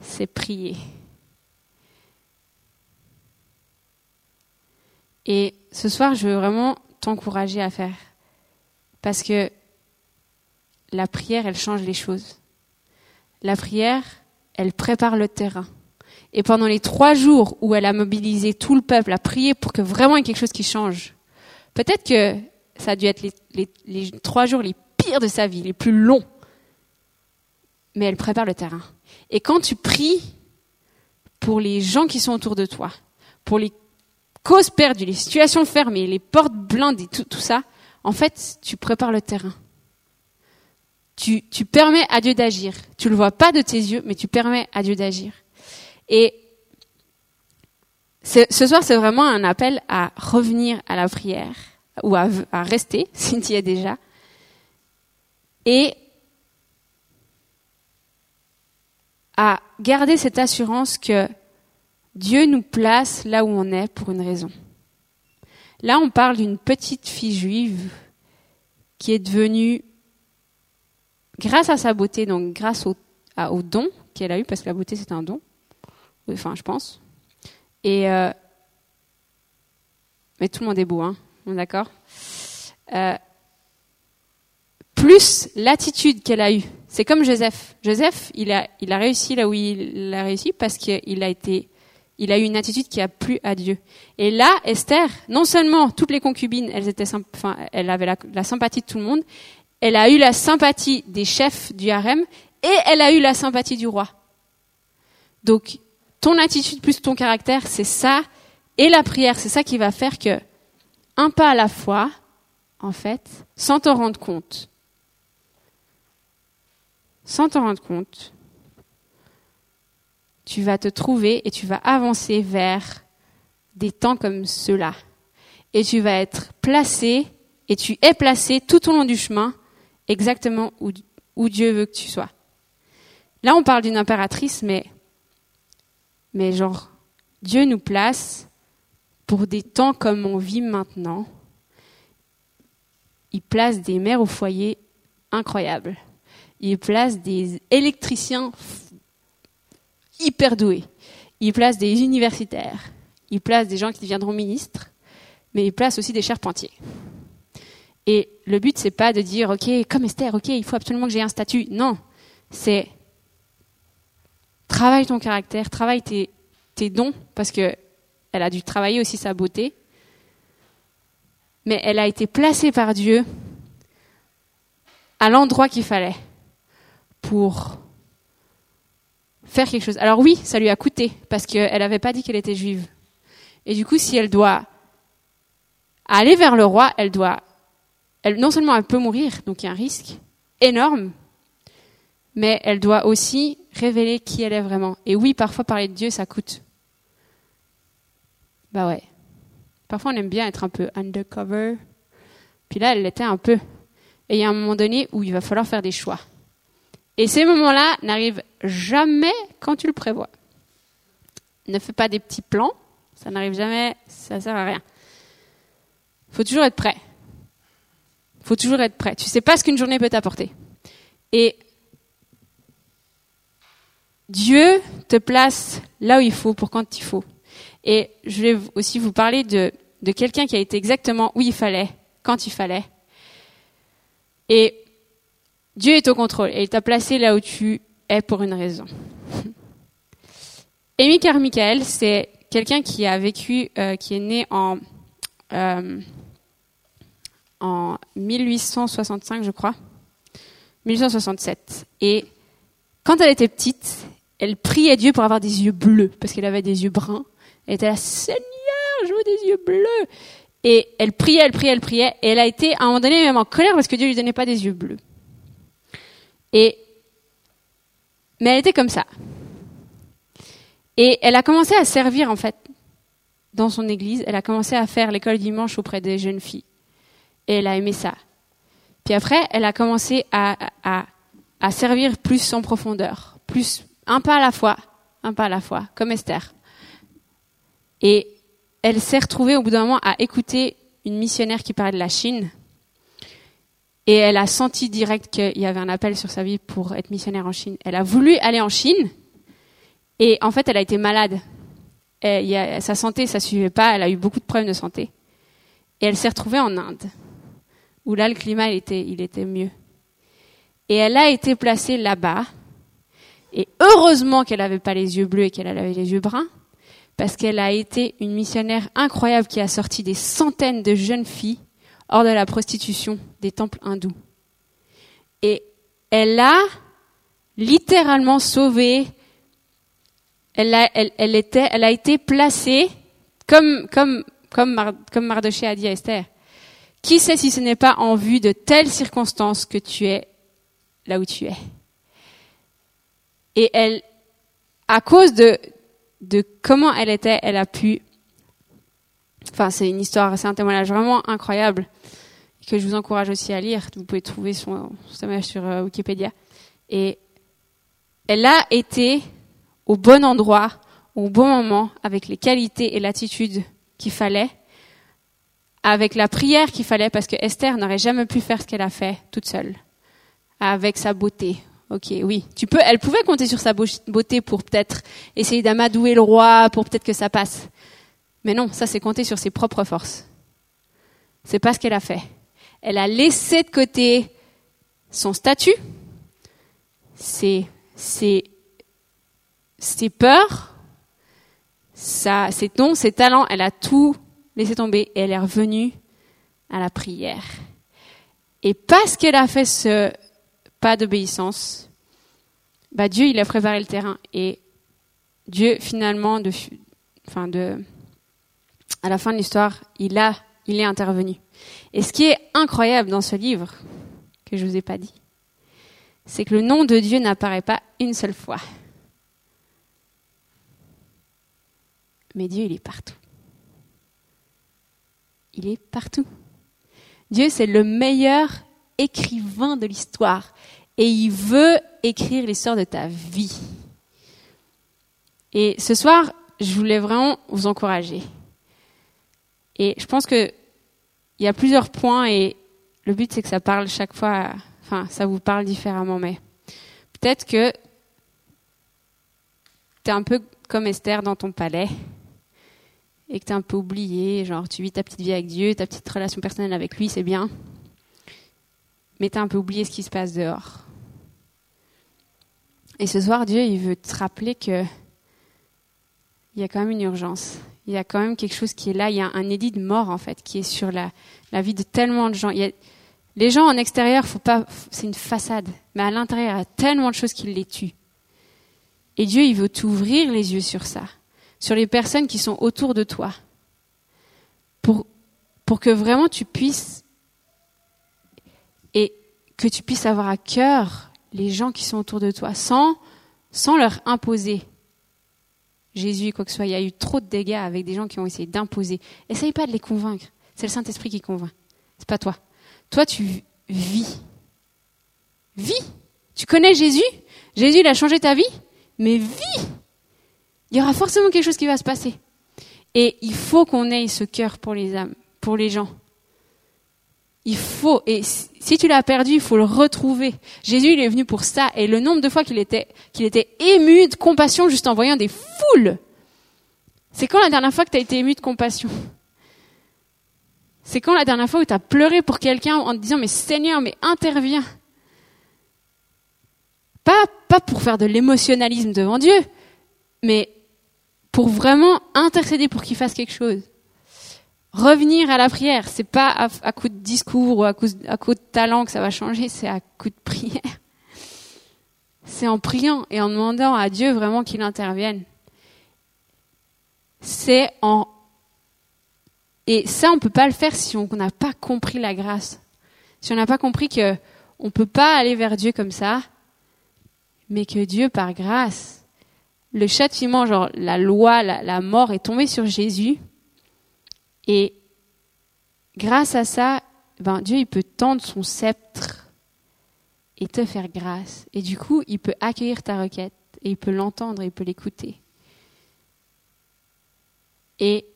c'est prier. Et ce soir, je veux vraiment t'encourager à faire. Parce que la prière, elle change les choses. La prière, elle prépare le terrain. Et pendant les trois jours où elle a mobilisé tout le peuple à prier pour que vraiment il y ait quelque chose qui change, peut-être que ça a dû être les, les trois jours les pires de sa vie, les plus longs. Mais elle prépare le terrain. Et quand tu pries pour les gens qui sont autour de toi, pour les causes perdues, les situations fermées, les portes blindées, tout, ça, en fait, tu prépares le terrain. Tu, permets à Dieu d'agir. Tu le vois pas de tes yeux, mais tu permets à Dieu d'agir. Et ce soir, c'est vraiment un appel à revenir à la prière, ou à, à rester, si tu y es déjà, et à garder cette assurance que Dieu nous place là où on est pour une raison. Là, on parle d'une petite fille juive qui est devenue, grâce à sa beauté, donc grâce au, don qu'elle a eu, parce que la beauté c'est un don, enfin je pense. Et euh, mais tout le monde est beau, hein, d'accord. Euh, plus l'attitude qu'elle a eue. C'est comme Joseph. Joseph, il a, réussi là où il a réussi parce qu'il a eu une attitude qui a plu à Dieu. Et là, Esther, non seulement toutes les concubines, elles étaient, enfin, elle avait la, la sympathie de tout le monde, elle a eu la sympathie des chefs du harem et elle a eu la sympathie du roi. Donc, ton attitude plus ton caractère, c'est ça, et la prière, c'est ça qui va faire que, un pas à la fois, en fait, sans te rendre compte, sans te rendre compte, tu vas te trouver et tu vas avancer vers des temps comme ceux-là. Et tu vas être placé, et tu es placé tout au long du chemin, exactement où, où Dieu veut que tu sois. Là, on parle d'une impératrice, mais, mais genre, Dieu nous place pour des temps comme on vit maintenant. Il place des mères au foyer incroyables il place des électriciens hyper doués, il place des universitaires, il place des gens qui deviendront ministres, mais il place aussi des charpentiers. Et le but, c'est pas de dire, OK, comme Esther, OK, il faut absolument que j'ai un statut. Non, c'est travaille ton caractère, travaille tes, tes dons, parce que elle a dû travailler aussi sa beauté, mais elle a été placée par Dieu à l'endroit qu'il fallait pour faire quelque chose. Alors oui, ça lui a coûté, parce qu'elle n'avait pas dit qu'elle était juive. Et du coup, si elle doit aller vers le roi, elle doit, non seulement elle peut mourir, donc il y a un risque énorme, mais elle doit aussi révéler qui elle est vraiment. Et oui, parfois parler de Dieu, ça coûte. Bah ouais. Parfois on aime bien être un peu undercover. Puis là, elle l'était un peu. Et il y a un moment donné où il va falloir faire des choix. Et ces moments-là n'arrivent jamais quand tu le prévois. Ne fais pas des petits plans, ça n'arrive jamais, ça sert à rien. Faut toujours être prêt. Faut toujours être prêt. Tu sais pas ce qu'une journée peut t'apporter. Et Dieu te place là où il faut pour quand il faut. Et je vais aussi vous parler de, de quelqu'un qui a été exactement où il fallait, quand il fallait. Et Dieu est au contrôle et il t'a placé là où tu es pour une raison. Amy Carmichael, c'est quelqu'un qui a vécu, euh, qui est né en, euh, en 1865, je crois, 1867. Et quand elle était petite, elle priait Dieu pour avoir des yeux bleus, parce qu'elle avait des yeux bruns. Elle était là, Seigneur, je veux des yeux bleus. Et elle priait, elle priait, elle priait. Et elle a été à un moment donné même en colère parce que Dieu lui donnait pas des yeux bleus. Et, mais elle était comme ça. Et elle a commencé à servir, en fait, dans son église. Elle a commencé à faire l'école dimanche auprès des jeunes filles. Et elle a aimé ça. Puis après, elle a commencé à, à, servir plus en profondeur. Plus, un pas à la fois. Un pas à la fois. Comme Esther. Et elle s'est retrouvée au bout d'un moment à écouter une missionnaire qui parlait de la Chine et elle a senti direct qu'il y avait un appel sur sa vie pour être missionnaire en Chine. Elle a voulu aller en Chine. Et en fait, elle a été malade. Et sa santé, ça suivait pas. Elle a eu beaucoup de problèmes de santé. Et elle s'est retrouvée en Inde, où là, le climat, était, il était mieux. Et elle a été placée là-bas. Et heureusement qu'elle n'avait pas les yeux bleus et qu'elle avait les yeux bruns, parce qu'elle a été une missionnaire incroyable qui a sorti des centaines de jeunes filles hors de la prostitution des temples hindous. Et elle a littéralement sauvé, elle a, était, elle a été placée comme, comme, comme, comme Mardoché a dit à Esther. Qui sait si ce n'est pas en vue de telles circonstances que tu es là où tu es. Et elle, à cause de, de comment elle était, elle a pu Enfin, c'est une histoire, c'est un témoignage vraiment incroyable que je vous encourage aussi à lire. Vous pouvez trouver son, témoignage sur euh, Wikipédia. Et elle a été au bon endroit, au bon moment, avec les qualités et l'attitude qu'il fallait avec la prière qu'il fallait, parce que Esther n'aurait jamais pu faire ce qu'elle a fait toute seule, avec sa beauté. Ok, oui, tu peux. Elle pouvait compter sur sa beauté pour peut-être essayer d'amadouer le roi, pour peut-être que ça passe. Mais non, ça c'est compter sur ses propres forces. C'est pas ce qu'elle a fait. Elle a laissé de côté son statut, ses, peurs, ses dons, ses talents. Elle a tout laissé tomber et elle est revenue à la prière. Et parce qu'elle a fait ce pas d'obéissance, bah Dieu il a préparé le terrain et Dieu finalement à la fin de l'histoire, il il est intervenu. Et ce qui est incroyable dans ce livre que je vous ai pas dit, c'est que le nom de Dieu n'apparaît pas une seule fois. Mais Dieu, il est partout. Il est partout. Dieu, c'est le meilleur écrivain de l'histoire. Et il veut écrire l'histoire de ta vie. Et ce soir, je voulais vraiment vous encourager. Et je pense que il y a plusieurs points et le but c'est que ça parle chaque fois, enfin ça vous parle différemment, mais peut-être que tu es un peu comme Esther dans ton palais et que tu es un peu oublié, genre tu vis ta petite vie avec Dieu, ta petite relation personnelle avec lui, c'est bien, mais tu un peu oublié ce qui se passe dehors. Et ce soir, Dieu, il veut te rappeler que il y a quand même une urgence il y a quand même quelque chose qui est là. Il y a un édit de mort, en fait, qui est sur la, la vie de tellement de gens. Il y a, les gens en extérieur, faut pas, c'est une façade. Mais à l'intérieur, il y a tellement de choses qui les tuent. Et Dieu, il veut t'ouvrir les yeux sur ça. Sur les personnes qui sont autour de toi. Pour, pour que vraiment tu puisses, et que tu puisses avoir à cœur les gens qui sont autour de toi, sans, sans leur imposer Jésus, quoi que ce soit. Il y a eu trop de dégâts avec des gens qui ont essayé d'imposer. Essaye pas de les convaincre. C'est le Saint-Esprit qui convainc. C'est pas toi. Toi, tu vis. Vis. Tu connais Jésus? Jésus, il a changé ta vie? Mais vis Il y aura forcément quelque chose qui va se passer. Et il faut qu'on ait ce cœur pour les âmes, pour les gens. Il faut, et si tu l'as perdu, il faut le retrouver. Jésus, il est venu pour ça. Et le nombre de fois qu'il était, qu'il était ému de compassion juste en voyant des foules. C'est quand la dernière fois que tu as été ému de compassion? C'est quand la dernière fois où tu as pleuré pour quelqu'un en te disant, mais Seigneur, mais interviens. Pas, pas pour faire de l'émotionnalisme devant Dieu, mais pour vraiment intercéder pour qu'il fasse quelque chose revenir à la prière. C'est pas à, coup de discours ou à coup, à de talent que ça va changer, c'est à coup de prière. C'est en priant et en demandant à Dieu vraiment qu'il intervienne. C'est en et ça on peut pas le faire si on n'a pas compris la grâce. Si on n'a pas compris que on peut pas aller vers Dieu comme ça, mais que Dieu par grâce, le châtiment, genre la loi, la mort est tombée sur Jésus et grâce à ça, ben, Dieu il peut tendre son sceptre et te faire grâce. Et du coup, il peut accueillir ta requête et il peut l'entendre et il peut l'écouter. Et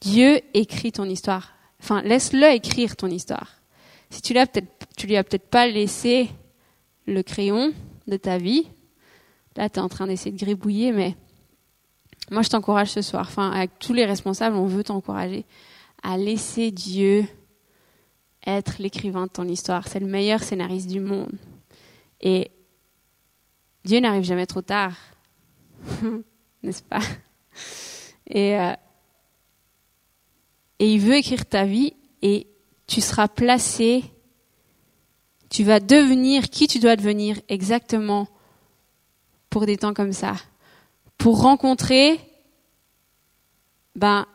Dieu écrit ton histoire. Enfin, laisse-le écrire ton histoire. Si tu l'as peut-être, tu lui as peut-être pas laissé le crayon de ta vie. Là, tu es en train d'essayer de gribouiller, mais moi, je t'encourage ce soir, enfin, avec tous les responsables, on veut t'encourager à laisser Dieu être l'écrivain de ton histoire. C'est le meilleur scénariste du monde. Et Dieu n'arrive jamais trop tard, n'est-ce pas? Et, euh, et il veut écrire ta vie et tu seras placé, tu vas devenir qui tu dois devenir exactement pour des temps comme ça pour rencontrer, ben,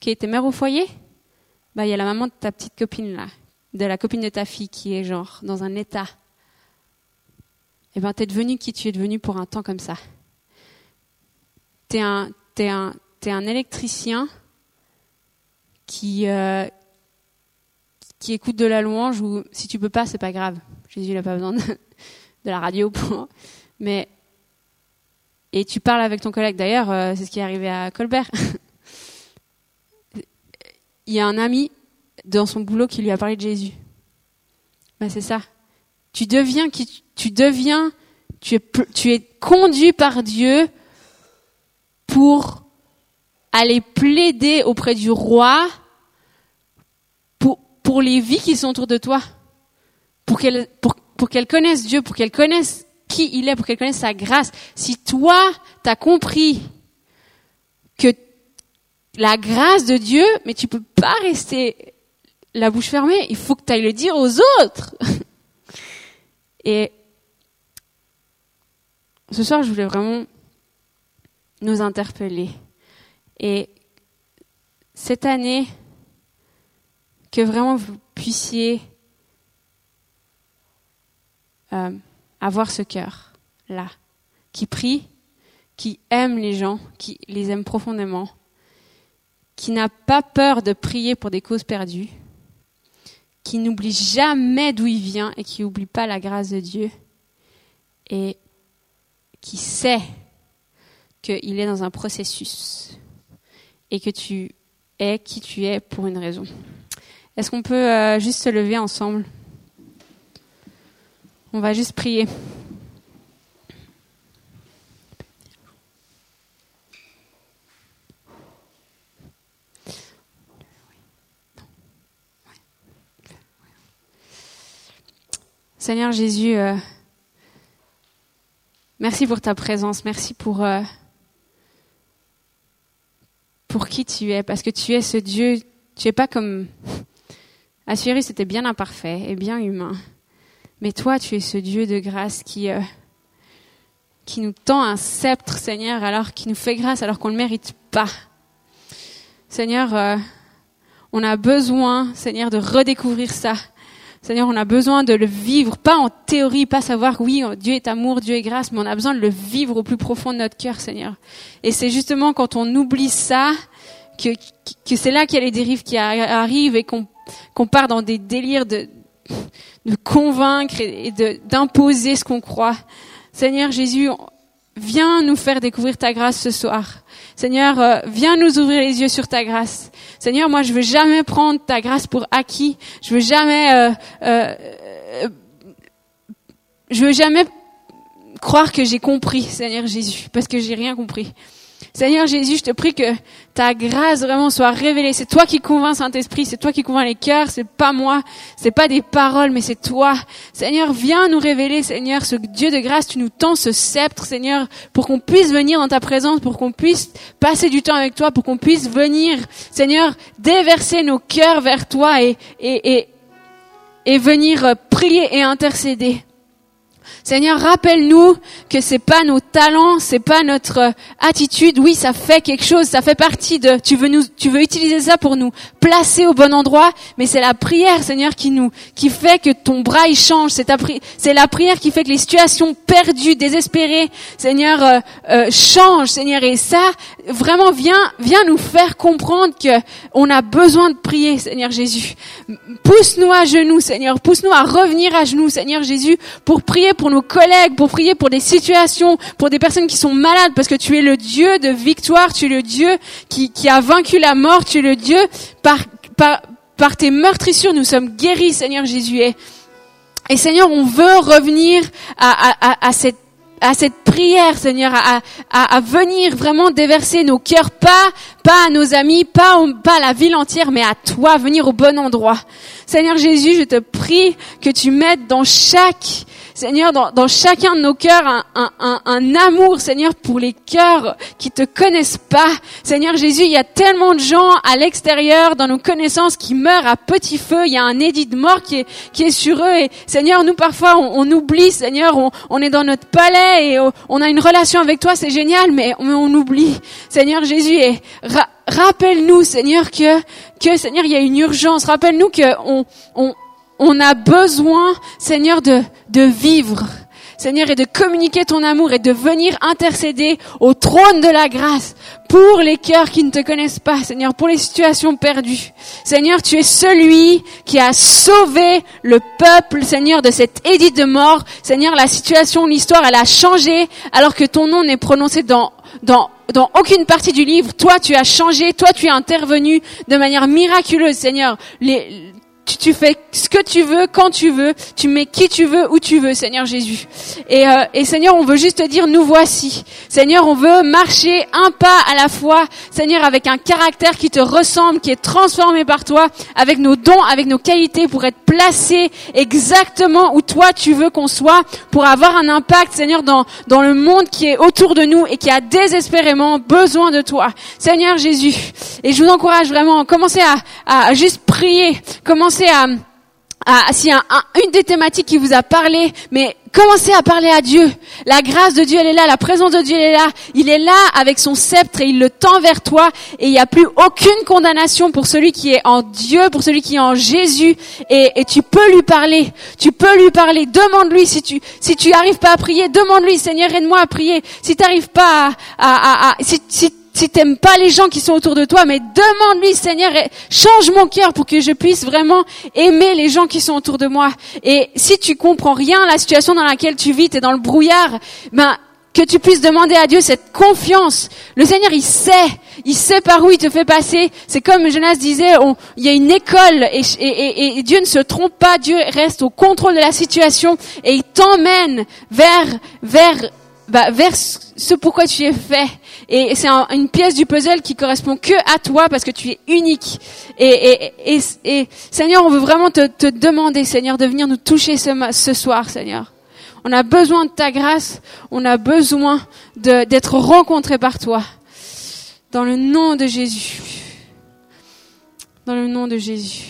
qui était mère au foyer, ben, il y a la maman de ta petite copine là, de la copine de ta fille qui est genre dans un état. Et eh ben, t'es devenu qui tu es devenu pour un temps comme ça. T'es un, t'es un, t'es un électricien qui, euh, qui écoute de la louange ou si tu peux pas, c'est pas grave. Jésus n'a pas besoin de, de la radio pour, mais et tu parles avec ton collègue. D'ailleurs, euh, c'est ce qui est arrivé à Colbert. il y a un ami dans son boulot qui lui a parlé de Jésus. Ben c'est ça. Tu deviens qui tu deviens, tu es, tu es conduit par Dieu pour aller plaider auprès du roi pour, pour les vies qui sont autour de toi, pour qu'elles pour, pour qu'elles connaissent Dieu, pour qu'elles connaissent qui il est, pour qu'elles connaissent sa grâce. Si toi, tu as compris que la grâce de Dieu, mais tu peux pas rester la bouche fermée, il faut que tu ailles le dire aux autres. Et ce soir, je voulais vraiment nous interpeller. Et cette année, que vraiment vous puissiez euh, avoir ce cœur-là, qui prie, qui aime les gens, qui les aime profondément, qui n'a pas peur de prier pour des causes perdues, qui n'oublie jamais d'où il vient et qui n'oublie pas la grâce de Dieu, et qui sait qu'il est dans un processus et que tu es qui tu es pour une raison. Est-ce qu'on peut euh, juste se lever ensemble? On va juste prier. Seigneur Jésus, euh, merci pour ta présence, merci pour euh, pour qui tu es, parce que tu es ce Dieu, tu es pas comme Assyrie, c'était bien imparfait et bien humain, mais toi, tu es ce Dieu de grâce qui euh, qui nous tend un sceptre, Seigneur, alors qui nous fait grâce alors qu'on ne le mérite pas. Seigneur, on a besoin, Seigneur, de redécouvrir ça. Seigneur, on a besoin de le vivre, pas en théorie, pas savoir oui, Dieu est amour, Dieu est grâce, mais on a besoin de le vivre au plus profond de notre cœur, Seigneur. Et c'est justement quand on oublie ça que, que c'est là qu'il y a les dérives qui arrivent et qu'on qu'on part dans des délires de, de convaincre et d'imposer ce qu'on croit. Seigneur Jésus, viens nous faire découvrir ta grâce ce soir. Seigneur, euh, viens nous ouvrir les yeux sur ta grâce. Seigneur, moi, je veux jamais prendre ta grâce pour acquis. Je veux jamais, euh, euh, je veux jamais croire que j'ai compris, Seigneur Jésus, parce que j'ai rien compris. Seigneur Jésus, je te prie que ta grâce vraiment soit révélée. C'est toi qui convainc Saint-Esprit, c'est toi qui convainc les cœurs, c'est pas moi, c'est pas des paroles, mais c'est toi. Seigneur, viens nous révéler, Seigneur, ce Dieu de grâce, tu nous tends ce sceptre, Seigneur, pour qu'on puisse venir dans ta présence, pour qu'on puisse passer du temps avec toi, pour qu'on puisse venir, Seigneur, déverser nos cœurs vers toi et, et, et, et venir prier et intercéder. Seigneur, rappelle-nous que c'est pas nos talents, c'est pas notre euh, attitude. Oui, ça fait quelque chose, ça fait partie de. Tu veux nous, utiliser ça pour nous placer au bon endroit, mais c'est la prière, Seigneur, qui nous, fait que ton bras il change. C'est la prière qui fait que les situations perdues, désespérées, Seigneur, euh, euh, changent, Seigneur. Et ça, vraiment, viens, nous faire comprendre que on a besoin de prier, Seigneur Jésus. Pousse-nous à genoux, Seigneur. Pousse-nous à revenir à genoux, Seigneur Jésus, pour prier pour nos collègues, pour prier pour des situations, pour des personnes qui sont malades, parce que tu es le Dieu de victoire, tu es le Dieu qui, a vaincu la mort, tu es le Dieu par, par, par tes meurtrissures, nous sommes guéris, Seigneur Jésus. Et, Seigneur, on veut revenir à, à, cette à cette prière, Seigneur, à, à, à, venir vraiment déverser nos cœurs, pas, pas à nos amis, pas, pas à la ville entière, mais à toi, venir au bon endroit. Seigneur Jésus, je te prie que tu mettes dans chaque Seigneur, dans, chacun de nos cœurs, un, amour, Seigneur, pour les cœurs qui te connaissent pas. Seigneur Jésus, il y a tellement de gens à l'extérieur, dans nos connaissances, qui meurent à petit feu. Il y a un édit de mort qui est, sur eux. Et Seigneur, nous parfois, on, oublie, Seigneur, on, est dans notre palais et on a une relation avec toi, c'est génial, mais on, oublie. Seigneur Jésus, et rappelle-nous, Seigneur, que, Seigneur, il y a une urgence. Rappelle-nous que on, on on a besoin, Seigneur, de, de vivre. Seigneur, et de communiquer ton amour et de venir intercéder au trône de la grâce pour les cœurs qui ne te connaissent pas, Seigneur, pour les situations perdues. Seigneur, tu es celui qui a sauvé le peuple, Seigneur, de cette édite de mort. Seigneur, la situation, l'histoire, elle a changé alors que ton nom n'est prononcé dans, dans dans aucune partie du livre, toi tu as changé, toi tu es intervenu de manière miraculeuse, Seigneur. Tu, fais ce que tu veux, quand tu veux, tu mets qui tu veux, où tu veux, Seigneur Jésus. Et, euh, et Seigneur, on veut juste te dire, nous voici. Seigneur, on veut marcher un pas à la fois, Seigneur, avec un caractère qui te ressemble, qui est transformé par toi, avec nos dons, avec nos qualités, pour être placé exactement où toi tu veux qu'on soit, pour avoir un impact, Seigneur, dans, dans le monde qui est autour de nous et qui a désespérément besoin de toi. Seigneur Jésus. Et je vous encourage vraiment, commencez à, à juste prier, à, à s'il y a une des thématiques qui vous a parlé, mais commencez à parler à Dieu. La grâce de Dieu, elle est là, la présence de Dieu, elle est là. Il est là avec son sceptre et il le tend vers toi et il n'y a plus aucune condamnation pour celui qui est en Dieu, pour celui qui est en Jésus et, tu peux lui parler. Tu peux lui parler. Demande-lui si tu si tu arrives pas à prier, demande-lui Seigneur aide-moi à prier. Si tu n'arrives pas à, si, si si t'aimes pas les gens qui sont autour de toi, mais demande-lui, Seigneur, change mon cœur pour que je puisse vraiment aimer les gens qui sont autour de moi. Et si tu comprends rien, la situation dans laquelle tu vis, t'es dans le brouillard, ben, que tu puisses demander à Dieu cette confiance. Le Seigneur, il sait, il sait par où il te fait passer. C'est comme Jonas disait, il y a une école et, Dieu ne se trompe pas. Dieu reste au contrôle de la situation et il t'emmène vers vers bah, vers ce pourquoi tu es fait. Et c'est une pièce du puzzle qui correspond que à toi parce que tu es unique. Et, Seigneur, on veut vraiment te, demander, Seigneur, de venir nous toucher ce, ce soir, Seigneur. On a besoin de ta grâce, on a besoin d'être rencontré par toi. Dans le nom de Jésus. Dans le nom de Jésus.